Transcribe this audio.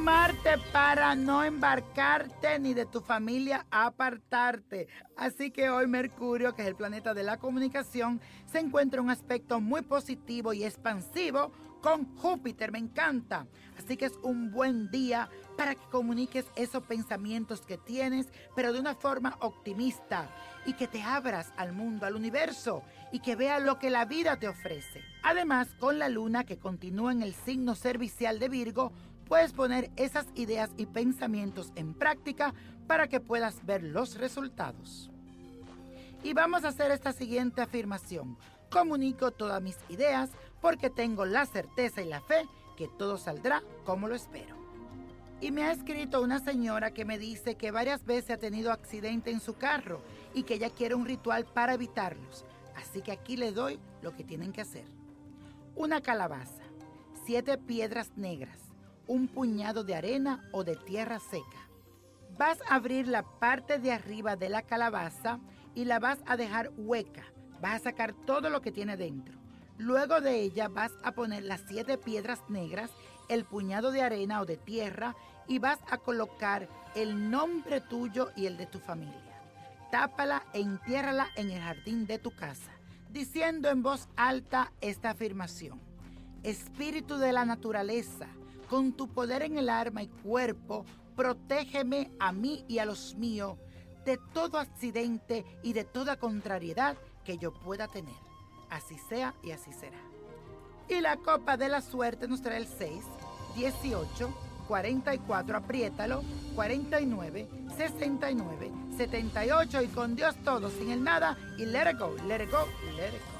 Prepárate para no embarcarte ni de tu familia apartarte. Así que hoy Mercurio, que es el planeta de la comunicación, se encuentra en un aspecto muy positivo y expansivo con Júpiter. Me encanta. Así que es un buen día para que comuniques esos pensamientos que tienes, pero de una forma optimista y que te abras al mundo, al universo y que veas lo que la vida te ofrece. Además, con la luna que continúa en el signo servicial de Virgo, puedes poner esas ideas y pensamientos en práctica para que puedas ver los resultados. Y vamos a hacer esta siguiente afirmación. Comunico todas mis ideas porque tengo la certeza y la fe que todo saldrá como lo espero. Y me ha escrito una señora que me dice que varias veces ha tenido accidente en su carro y que ella quiere un ritual para evitarlos. Así que aquí le doy lo que tienen que hacer. Una calabaza, siete piedras negras, un puñado de arena o de tierra seca. Vas a abrir la parte de arriba de la calabaza y la vas a dejar hueca. Vas a sacar todo lo que tiene dentro. Luego de ella vas a poner las siete piedras negras, el puñado de arena o de tierra y vas a colocar el nombre tuyo y el de tu familia. Tápala e entiérrala en el jardín de tu casa, diciendo en voz alta esta afirmación. Espíritu de la naturaleza, con tu poder en el arma y cuerpo, protégeme a mí y a los míos de todo accidente y de toda contrariedad que yo pueda tener así sea y así será. Y la copa de la suerte nos trae el 6, 18, 44, apriétalo, 49, 69, 78 y con Dios todo, sin el nada y let it go, let it go, let it go.